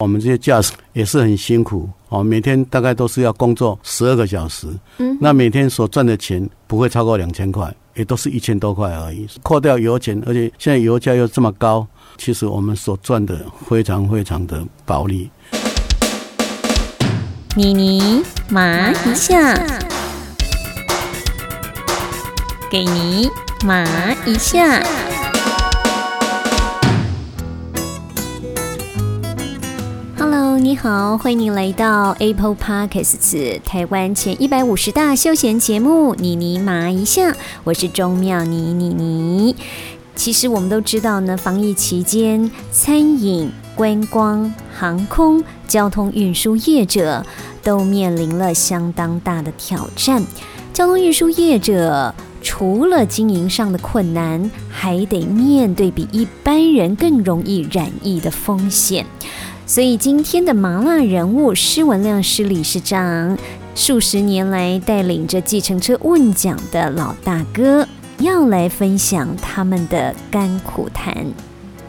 我们这些驾驶也是很辛苦哦，每天大概都是要工作十二个小时，嗯，那每天所赚的钱不会超过两千块，也都是一千多块而已，扣掉油钱，而且现在油价又这么高，其实我们所赚的非常非常的薄利。妮妮麻一下，给你麻一下。你好，欢迎您来到 Apple Podcasts 台湾前一百五十大休闲节目《妮妮麻一下》，我是钟妙妮妮妮。其实我们都知道呢，防疫期间，餐饮、观光、航空、交通运输业者都面临了相当大的挑战。交通运输业者除了经营上的困难，还得面对比一般人更容易染疫的风险。所以今天的麻辣人物施文亮施理事长，数十年来带领着计程车问奖的老大哥，要来分享他们的甘苦谈。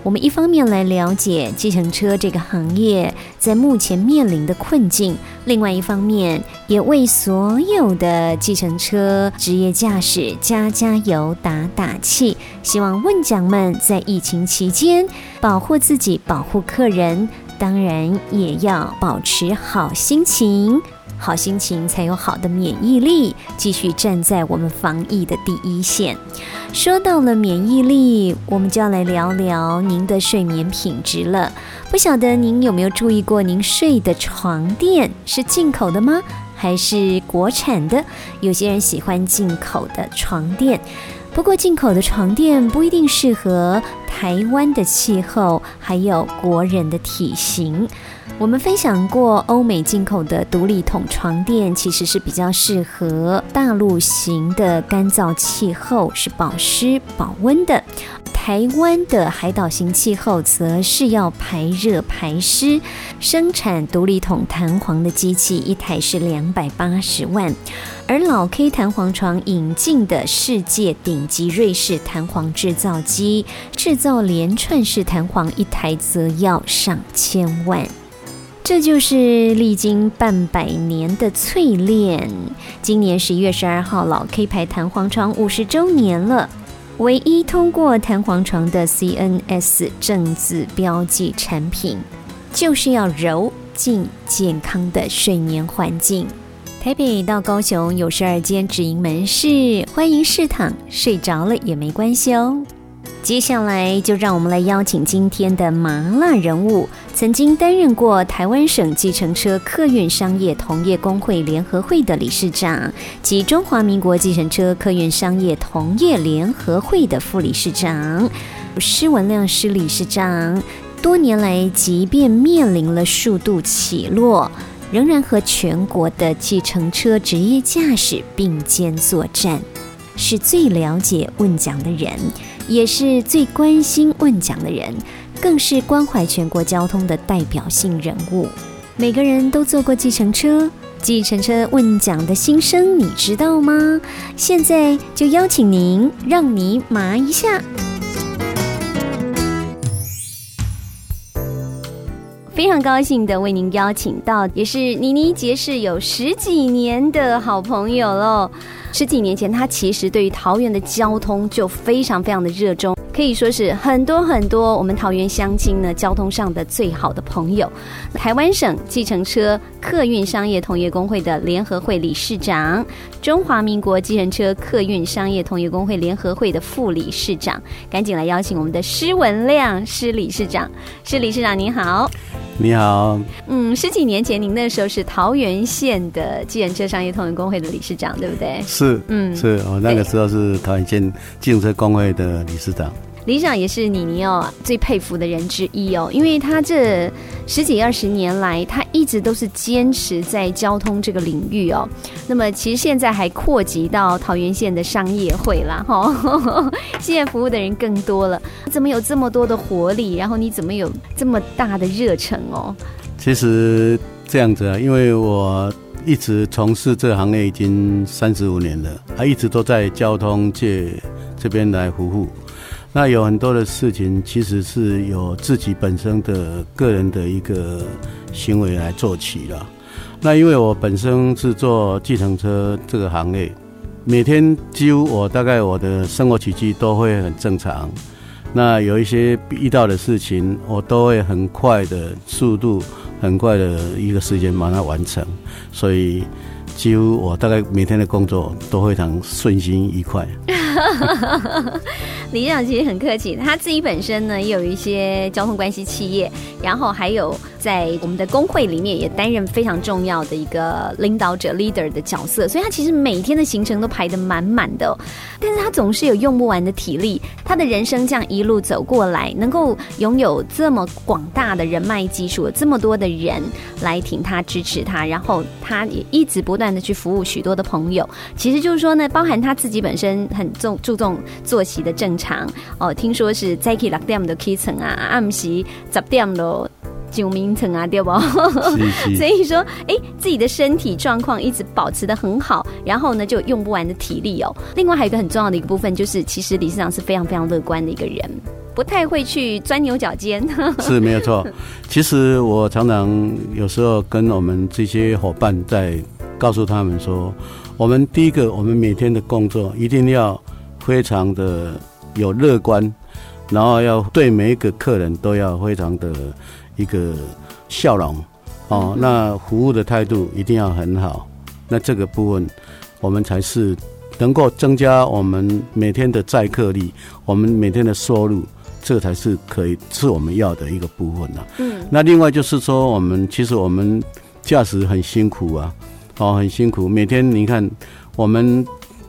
我们一方面来了解计程车这个行业在目前面临的困境，另外一方面也为所有的计程车职业驾驶加加油、打打气。希望问奖们在疫情期间保护自己、保护客人。当然也要保持好心情，好心情才有好的免疫力，继续站在我们防疫的第一线。说到了免疫力，我们就要来聊聊您的睡眠品质了。不晓得您有没有注意过，您睡的床垫是进口的吗？还是国产的？有些人喜欢进口的床垫。不过，进口的床垫不一定适合台湾的气候，还有国人的体型。我们分享过，欧美进口的独立筒床垫其实是比较适合大陆型的干燥气候，是保湿保温的。台湾的海岛型气候则是要排热排湿。生产独立筒弹簧的机器一台是两百八十万，而老 K 弹簧床引进的世界顶级瑞士弹簧制造机，制造连串式弹簧一台则要上千万。这就是历经半百年的淬炼。今年十一月十二号，老 K 牌弹簧床五十周年了。唯一通过弹簧床的 CNS 正字标记产品，就是要柔静健康的睡眠环境。台北到高雄有十二间直营门市，欢迎试躺，睡着了也没关系哦。接下来就让我们来邀请今天的麻辣人物，曾经担任过台湾省计程车客运商业同业工会联合会的理事长，及中华民国计程车客运商业同业联合会的副理事长施文亮施理事长。多年来，即便面临了数度起落，仍然和全国的计程车职业驾驶并肩作战，是最了解问讲的人。也是最关心问奖的人，更是关怀全国交通的代表性人物。每个人都坐过计程车，计程车问奖的心声你知道吗？现在就邀请您，让你麻一下。非常高兴的为您邀请到，也是妮妮结识有十几年的好朋友喽。十几年前，他其实对于桃园的交通就非常非常的热衷，可以说是很多很多我们桃园乡亲呢交通上的最好的朋友。台湾省计程车客运商业同业工会的联合会理事长，中华民国计程车客运商业同业工会联合会的副理事长，赶紧来邀请我们的施文亮施理事长。施理事长您好。你好，嗯，十几年前您那时候是桃园县的计程车商业同仁工会的理事长，对不对？是，嗯，是我那个时候是桃园县计程车工会的理事长。理事长也是妮妮哦最佩服的人之一哦，因为他这十几二十年来，他一直都是坚持在交通这个领域哦。那么其实现在还扩及到桃园县的商业会啦，哈，现在服务的人更多了。怎么有这么多的活力？然后你怎么有这么大的热忱哦？其实这样子啊，因为我一直从事这行业已经三十五年了，还一直都在交通界这边来服务。那有很多的事情其实是有自己本身的个人的一个行为来做起了。那因为我本身是做计程车这个行业，每天几乎我大概我的生活起居都会很正常。那有一些遇到的事情，我都会很快的速度，很快的一个时间把它完成，所以几乎我大概每天的工作都非常顺心愉快。李长其实很客气，他自己本身呢也有一些交通关系企业，然后还有在我们的工会里面也担任非常重要的一个领导者 leader 的角色，所以他其实每天的行程都排得满满的，但是他总是有用不完的体力。他的人生这样一路走过来，能够拥有这么广大的人脉基础，这么多的人来挺他支持他，然后他也一直不断的去服务许多的朋友。其实就是说呢，包含他自己本身很。重注重作息的正常哦，听说是早起六点的起床啊，暗时十点咯九名层啊，对不？所以说，哎，自己的身体状况一直保持的很好，然后呢，就用不完的体力哦。另外还有一个很重要的一个部分，就是其实理事长是非常非常乐观的一个人，不太会去钻牛角尖。是没有错。其实我常常有时候跟我们这些伙伴在告诉他们说。我们第一个，我们每天的工作一定要非常的有乐观，然后要对每一个客人都要非常的一个笑容哦。那服务的态度一定要很好。那这个部分，我们才是能够增加我们每天的载客率，我们每天的收入，这才是可以是我们要的一个部分啊。嗯。那另外就是说，我们其实我们驾驶很辛苦啊。哦，很辛苦，每天你看，我们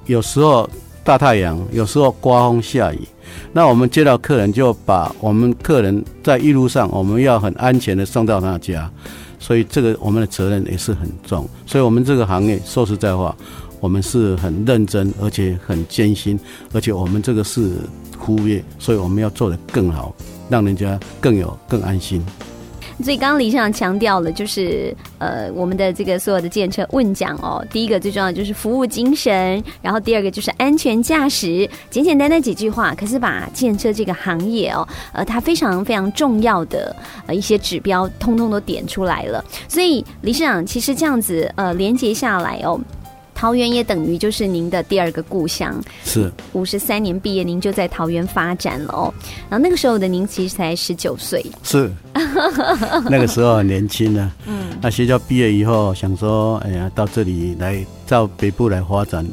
有时候大太阳，有时候刮风下雨，那我们接到客人就把我们客人在一路上，我们要很安全的送到他家，所以这个我们的责任也是很重，所以我们这个行业说实在话，我们是很认真，而且很艰辛，而且我们这个是服务业，所以我们要做得更好，让人家更有更安心。所以刚刚李校长强调了，就是呃，我们的这个所有的建车问讲哦，第一个最重要的就是服务精神，然后第二个就是安全驾驶，简简单单几句话，可是把建车这个行业哦，呃，它非常非常重要的呃一些指标，通通都点出来了。所以李市长其实这样子呃连接下来哦。桃园也等于就是您的第二个故乡，是五十三年毕业，您就在桃园发展了哦。然后那个时候的您其实才十九岁，是 那个时候很年轻呢。嗯，那学校毕业以后想说，哎呀，到这里来到北部来发展，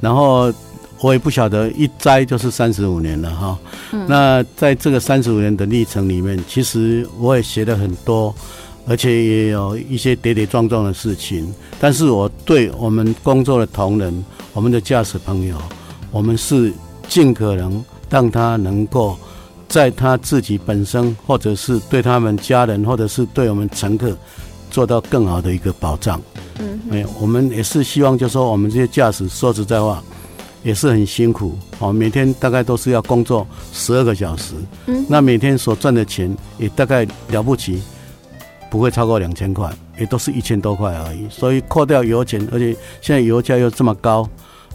然后我也不晓得一栽就是三十五年了哈。那在这个三十五年的历程里面，其实我也学了很多。而且也有一些跌跌撞撞的事情，但是我对我们工作的同仁、我们的驾驶朋友，我们是尽可能让他能够在他自己本身，或者是对他们家人，或者是对我们乘客，做到更好的一个保障。嗯，没有，我们也是希望，就说我们这些驾驶，说实在话，也是很辛苦哦，每天大概都是要工作十二个小时。嗯，那每天所赚的钱也大概了不起。不会超过两千块，也都是一千多块而已。所以扣掉油钱，而且现在油价又这么高，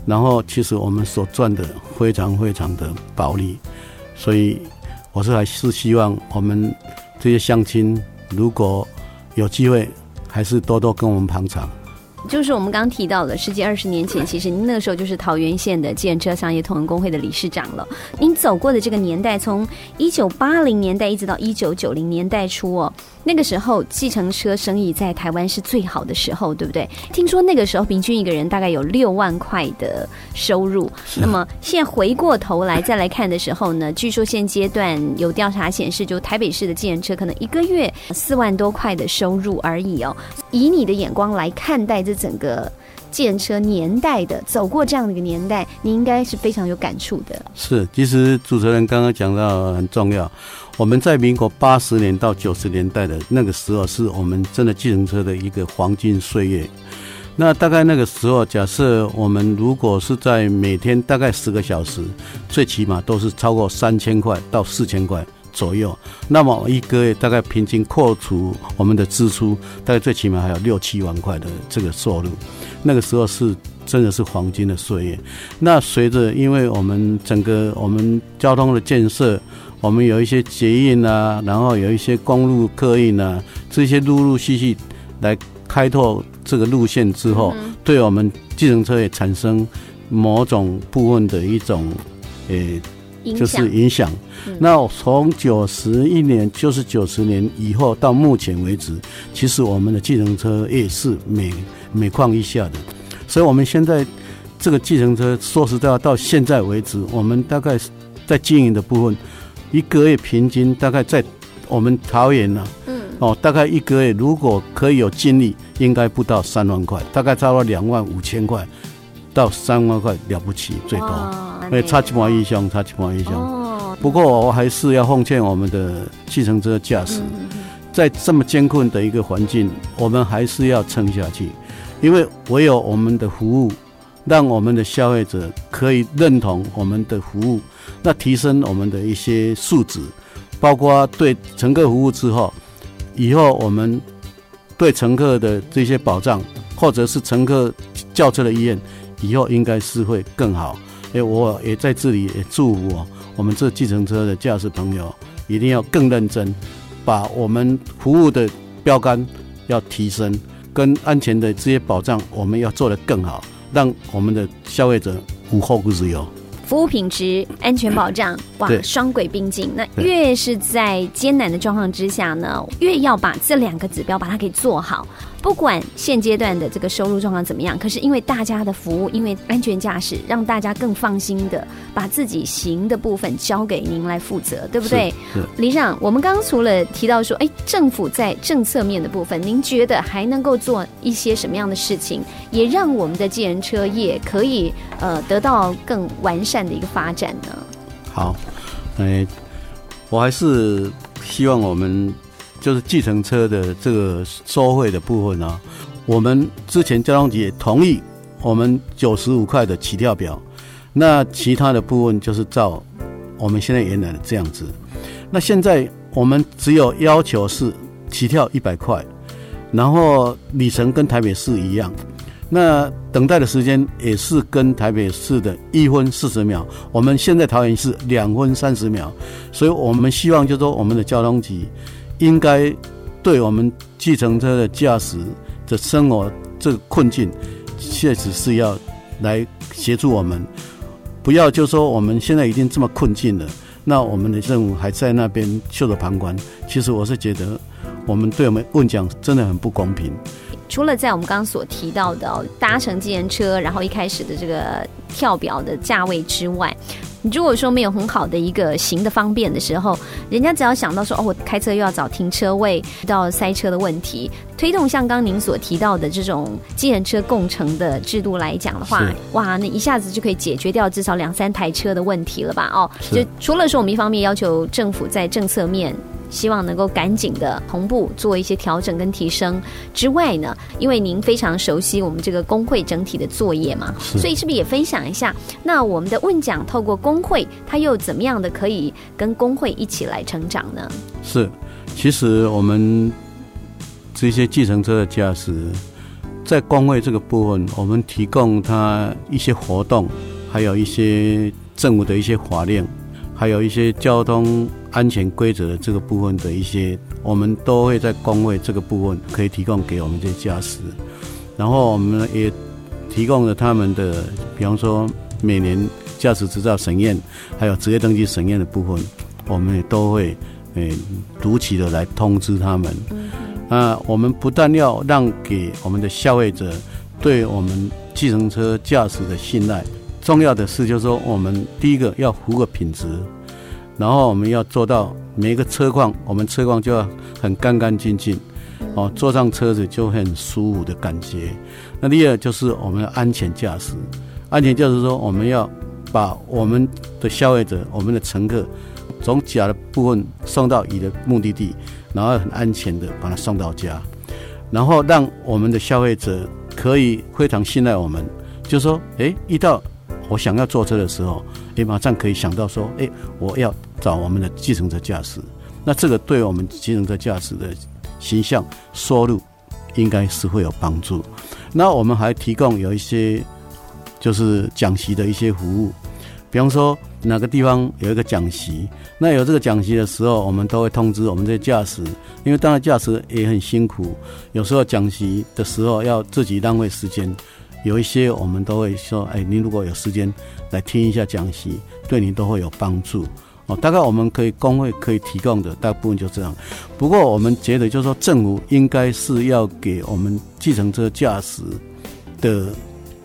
然后其实我们所赚的非常非常的薄利。所以我是还是希望我们这些乡亲，如果有机会，还是多多跟我们捧场。就是我们刚提到的，十几二十年前，其实您那个时候就是桃园县的建车商业同仁工会的理事长了。您走过的这个年代，从一九八零年代一直到一九九零年代初哦，那个时候计程车生意在台湾是最好的时候，对不对？听说那个时候平均一个人大概有六万块的收入。那么现在回过头来再来看的时候呢，据说现阶段有调查显示，就台北市的计程车可能一个月四万多块的收入而已哦。以你的眼光来看待这。整个建车年代的走过这样的一个年代，你应该是非常有感触的。是，其实主持人刚刚讲到很重要。我们在民国八十年到九十年代的那个时候，是我们真的计程车的一个黄金岁月。那大概那个时候，假设我们如果是在每天大概十个小时，最起码都是超过三千块到四千块。左右，那么一个月大概平均扣除我们的支出，大概最起码还有六七万块的这个收入。那个时候是真的是黄金的岁月。那随着因为我们整个我们交通的建设，我们有一些捷运啊，然后有一些公路客运啊，这些陆陆续续来开拓这个路线之后，对我们计程车也产生某种部分的一种诶。就是影响。那从九十一年，就是九十年以后到目前为止，其实我们的计程车也是每每况愈下的。所以，我们现在这个计程车，说实在话，到现在为止，我们大概在经营的部分，一个月平均大概在我们桃园呢，嗯，哦，大概一个月如果可以有精力，应该不到三万块，大概差不多两万五千块到三万块了不起，最多。哎，差几毛一箱，差几毛一箱。哦。不过我还是要奉劝我们的计程车驾驶，在这么艰困的一个环境，我们还是要撑下去，因为唯有我们的服务，让我们的消费者可以认同我们的服务，那提升我们的一些素质，包括对乘客服务之后，以后我们对乘客的这些保障，或者是乘客轿车的意愿，以后应该是会更好。哎，我也在这里也祝福我我们这计程车的驾驶朋友，一定要更认真，把我们服务的标杆要提升，跟安全的这些保障，我们要做得更好，让我们的消费者无后顾之忧。服务品质、安全保障，哇，双轨并进。那越是在艰难的状况之下呢，越要把这两个指标把它给做好。不管现阶段的这个收入状况怎么样，可是因为大家的服务，因为安全驾驶，让大家更放心的把自己行的部分交给您来负责，对不对？李长，我们刚刚除了提到说，哎，政府在政策面的部分，您觉得还能够做一些什么样的事情，也让我们的计人车业可以呃得到更完善的一个发展呢？好，哎，我还是希望我们。就是计程车的这个收费的部分啊，我们之前交通局也同意我们九十五块的起跳表，那其他的部分就是照我们现在原来的这样子。那现在我们只有要求是起跳一百块，然后里程跟台北市一样，那等待的时间也是跟台北市的一分四十秒，我们现在桃园是两分三十秒，所以我们希望就说我们的交通局。应该对我们计程车的驾驶的生活这个困境，确实是要来协助我们。不要就说我们现在已经这么困境了，那我们的任务还在那边袖手旁观。其实我是觉得，我们对我们问讲真的很不公平。除了在我们刚刚所提到的搭乘计程车，然后一开始的这个跳表的价位之外。如果说没有很好的一个行的方便的时候，人家只要想到说哦，我开车又要找停车位，到塞车的问题，推动像刚您所提到的这种机人车共乘的制度来讲的话，哇，那一下子就可以解决掉至少两三台车的问题了吧？哦，就除了说我们一方面要求政府在政策面。希望能够赶紧的同步做一些调整跟提升之外呢，因为您非常熟悉我们这个工会整体的作业嘛，所以是不是也分享一下？那我们的问讲透过工会，它又怎么样的可以跟工会一起来成长呢？是，其实我们这些计程车的驾驶，在工会这个部分，我们提供他一些活动，还有一些政府的一些法令。还有一些交通安全规则的这个部分的一些，我们都会在工会这个部分可以提供给我们这些驾驶，然后我们也提供了他们的，比方说每年驾驶执照审验，还有职业登记审验的部分，我们也都会诶如期的来通知他们。那，我们不但要让给我们的消费者对我们计程车驾驶的信赖。重要的是，就是说，我们第一个要服务品质，然后我们要做到每一个车况，我们车况就要很干干净净，哦，坐上车子就很舒服的感觉。那第二就是我们的安全驾驶，安全就是说，我们要把我们的消费者、我们的乘客从甲的部分送到乙的目的地，然后很安全的把它送到家，然后让我们的消费者可以非常信赖我们，就说，哎，一到我想要坐车的时候，也马上可以想到说，哎，我要找我们的计程车驾驶。那这个对我们计程车驾驶的形象收入，应该是会有帮助。那我们还提供有一些就是讲习的一些服务，比方说哪个地方有一个讲习，那有这个讲习的时候，我们都会通知我们这些驾驶，因为当然驾驶也很辛苦，有时候讲习的时候要自己浪费时间，有一些我们都会说，哎，您如果有时间来听一下讲习，对您都会有帮助。哦，大概我们可以工会可以提供的大部分就这样。不过我们觉得，就是说政府应该是要给我们计程车驾驶的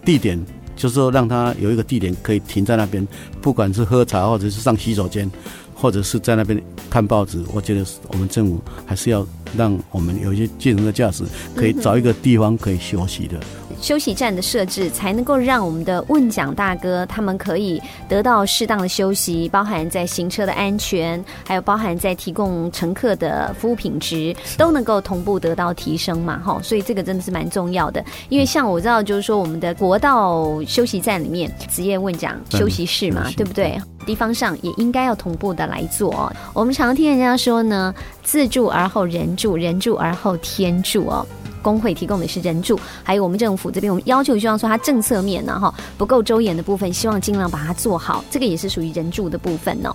地点，就是说让他有一个地点可以停在那边，不管是喝茶或者是上洗手间，或者是在那边看报纸。我觉得我们政府还是要让我们有一些计程车驾驶可以找一个地方可以休息的。休息站的设置才能够让我们的问讲大哥他们可以得到适当的休息，包含在行车的安全，还有包含在提供乘客的服务品质，都能够同步得到提升嘛？哈，所以这个真的是蛮重要的。因为像我知道，就是说我们的国道休息站里面职业问讲休息室嘛，对不对？地方上也应该要同步的来做。我们常听人家说呢，自助而后人助，人助而后天助哦。工会提供的是人助，还有我们政府这边，我们要求希望说它政策面呢哈不够周延的部分，希望尽量把它做好，这个也是属于人助的部分呢。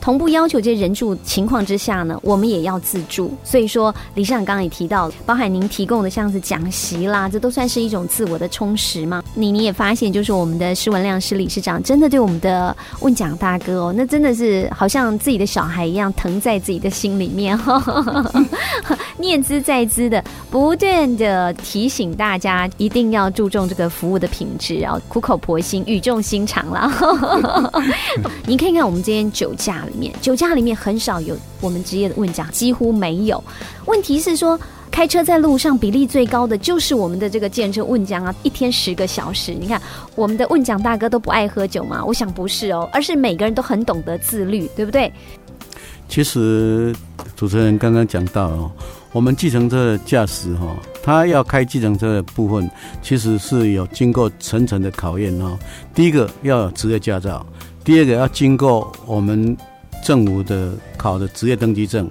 同步要求这些人助情况之下呢，我们也要自助。所以说，李市长刚刚也提到，包含您提供的像是讲习啦，这都算是一种自我的充实嘛。你你也发现，就是我们的施文亮施理事长，真的对我们的问讲大哥哦，那真的是好像自己的小孩一样，疼在自己的心里面，念兹在兹的，不断的提醒大家一定要注重这个服务的品质啊，苦口婆心，语重心长了。你看看我们今天酒驾。里面酒驾里面很少有我们职业的问讲，几乎没有。问题是说，开车在路上比例最高的就是我们的这个建车问讲啊，一天十个小时。你看，我们的问讲大哥都不爱喝酒吗？我想不是哦，而是每个人都很懂得自律，对不对？其实主持人刚刚讲到哦，我们计程车的驾驶哈，他要开计程车的部分，其实是有经过层层的考验哦。第一个要有职业驾照，第二个要经过我们。政府的考的职业登记证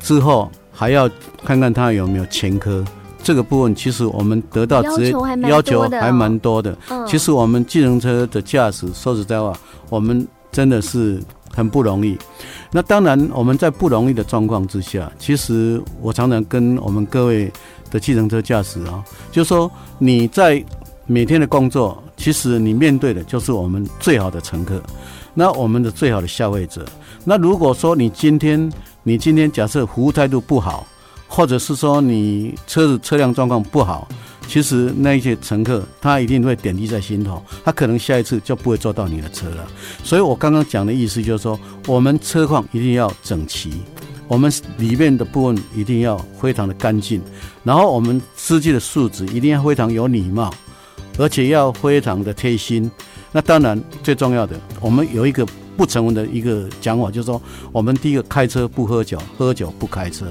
之后，还要看看他有没有前科。这个部分其实我们得到职业要求还蛮多的。其实我们计程车的驾驶，说实在话，我们真的是很不容易。那当然，我们在不容易的状况之下，其实我常常跟我们各位的计程车驾驶啊，就说你在每天的工作，其实你面对的就是我们最好的乘客，那我们的最好的消费者。那如果说你今天，你今天假设服务态度不好，或者是说你车子车辆状况不好，其实那一些乘客他一定会点滴在心头，他可能下一次就不会坐到你的车了。所以我刚刚讲的意思就是说，我们车况一定要整齐，我们里面的部分一定要非常的干净，然后我们司机的素质一定要非常有礼貌，而且要非常的贴心。那当然最重要的，我们有一个。不成文的一个讲法，就是说，我们第一个开车不喝酒，喝酒不开车，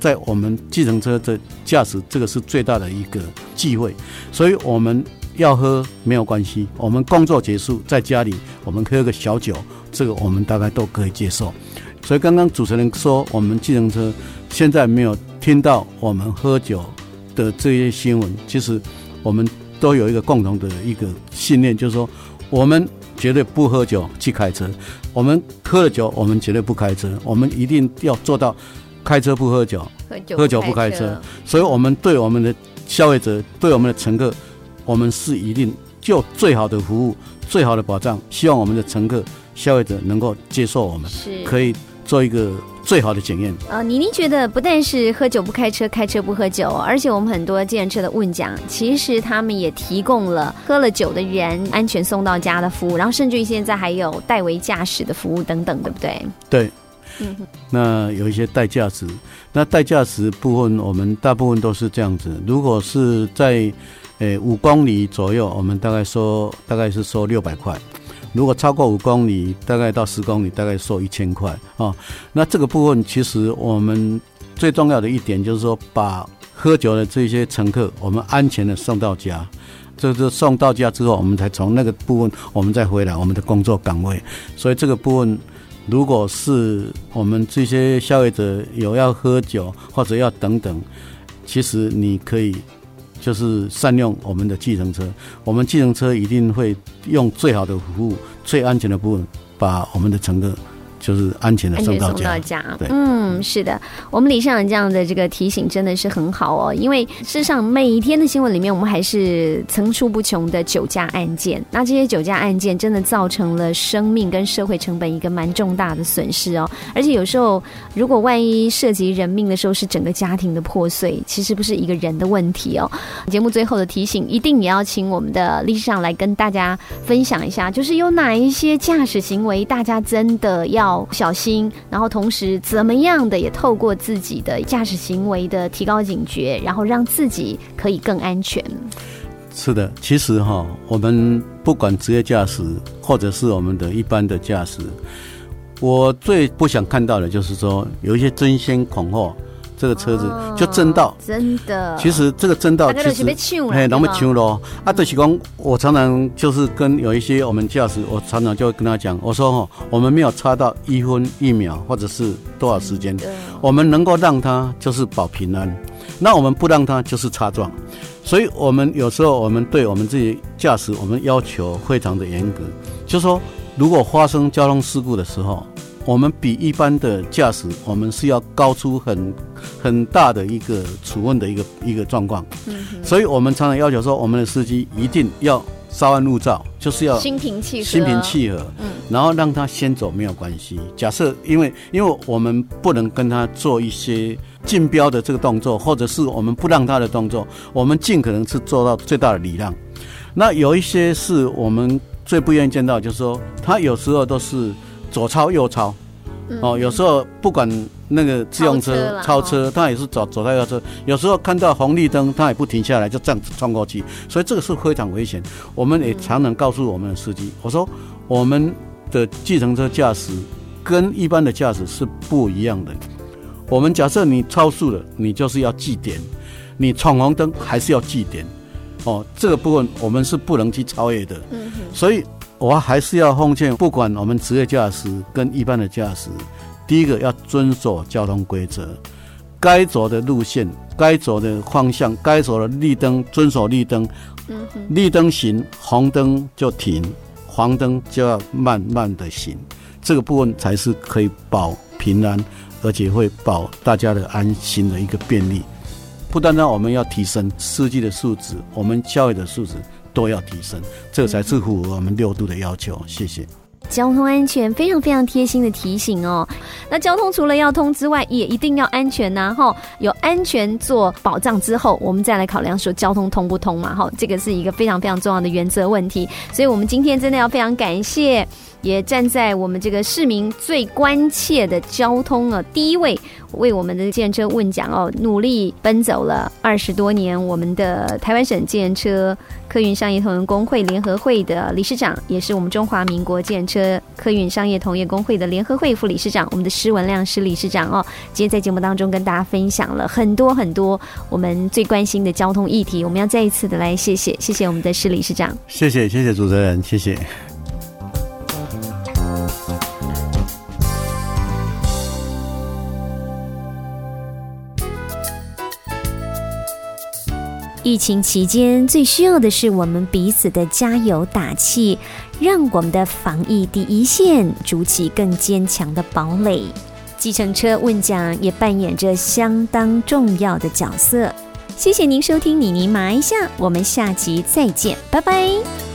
在我们计程车的驾驶，这个是最大的一个忌讳。所以我们要喝没有关系，我们工作结束在家里，我们喝个小酒，这个我们大概都可以接受。所以刚刚主持人说，我们计程车现在没有听到我们喝酒的这些新闻，其实我们都有一个共同的一个信念，就是说我们。绝对不喝酒去开车。我们喝了酒，我们绝对不开车。我们一定要做到开车不喝酒，喝酒不开车。所以，我们对我们的消费者，对我们的乘客，我们是一定就最好的服务、最好的保障。希望我们的乘客、消费者能够接受我们，可以做一个。最好的检验。呃，倪妮觉得不但是喝酒不开车，开车不喝酒，而且我们很多计程车的问讲，其实他们也提供了喝了酒的人安全送到家的服务，然后甚至于现在还有代为驾驶的服务等等，对不对？对，嗯，那有一些代驾驶，那代驾驶部分我们大部分都是这样子。如果是在诶五公里左右，我们大概收大概是收六百块。如果超过五公里，大概到十公里，大概收一千块啊。那这个部分其实我们最重要的一点就是说，把喝酒的这些乘客，我们安全的送到家，就是送到家之后，我们才从那个部分我们再回来我们的工作岗位。所以这个部分，如果是我们这些消费者有要喝酒或者要等等，其实你可以就是善用我们的计程车，我们计程车一定会用最好的服务、最安全的部分，把我们的乘客。就是安全的送到家，对，嗯，是的，我们李市长这样的这个提醒真的是很好哦，因为事实上每一天的新闻里面，我们还是层出不穷的酒驾案件，那这些酒驾案件真的造成了生命跟社会成本一个蛮重大的损失哦，而且有时候如果万一涉及人命的时候，是整个家庭的破碎，其实不是一个人的问题哦。节目最后的提醒，一定也要请我们的历史上来跟大家分享一下，就是有哪一些驾驶行为，大家真的要。要小心，然后同时怎么样的也透过自己的驾驶行为的提高警觉，然后让自己可以更安全。是的，其实哈，我们不管职业驾驶或者是我们的一般的驾驶，我最不想看到的就是说有一些争先恐后。这个车子就争道，真的。其实这个争道其实，哎，那么抢咯。啊，对，是讲我常常就是跟有一些我们驾驶，我常常就会跟他讲，我说哈，我们没有差到一分一秒，或者是多少时间，我们能够让他就是保平安，那我们不让他就是擦撞。所以，我们有时候我们对我们自己驾驶，我们要求非常的严格，就说如果发生交通事故的时候。我们比一般的驾驶，我们是要高出很很大的一个处分的一个一个状况，所以我们常常要求说，我们的司机一定要稍安勿躁，就是要心平气和，心平气和，嗯，然后让他先走没有关系。假设因为因为我们不能跟他做一些竞标的这个动作，或者是我们不让他的动作，我们尽可能是做到最大的礼让。那有一些是我们最不愿意见到，就是说他有时候都是。左超右超，哦，有时候不管那个自用车超车，他也是走左超右车。有时候看到红绿灯，他也不停下来，就这样子穿过去，所以这个是非常危险。我们也常常告诉我们的司机，我说我们的计程车驾驶跟一般的驾驶是不一样的。我们假设你超速了，你就是要记点；你闯红灯还是要记点。哦，这个部分我们是不能去超越的。嗯所以。我还是要奉劝，不管我们职业驾驶跟一般的驾驶，第一个要遵守交通规则，该走的路线、该走的方向、该走的绿灯遵守绿灯，绿灯行，红灯就停，黄灯就要慢慢的行，这个部分才是可以保平安，而且会保大家的安心的一个便利。不单单我们要提升司机的素质，我们教育的素质。都要提升，这才是符合我们六度的要求。谢谢。交通安全非常非常贴心的提醒哦。那交通除了要通之外，也一定要安全呐！哈，有安全做保障之后，我们再来考量说交通通不通嘛？哈，这个是一个非常非常重要的原则问题。所以，我们今天真的要非常感谢。也站在我们这个市民最关切的交通啊第一位，为我们的建车问讲哦，努力奔走了二十多年。我们的台湾省建车客运商业同业工会联合会的理事长，也是我们中华民国建车客运商业同业工会的联合会副理事长，我们的施文亮施理事长哦，今天在节目当中跟大家分享了很多很多我们最关心的交通议题。我们要再一次的来谢谢谢谢我们的施理事长，谢谢谢谢主持人，谢谢。疫情期间最需要的是我们彼此的加油打气，让我们的防疫第一线筑起更坚强的堡垒。计程车问奖也扮演着相当重要的角色。谢谢您收听妮妮麻一下，我们下集再见，拜拜。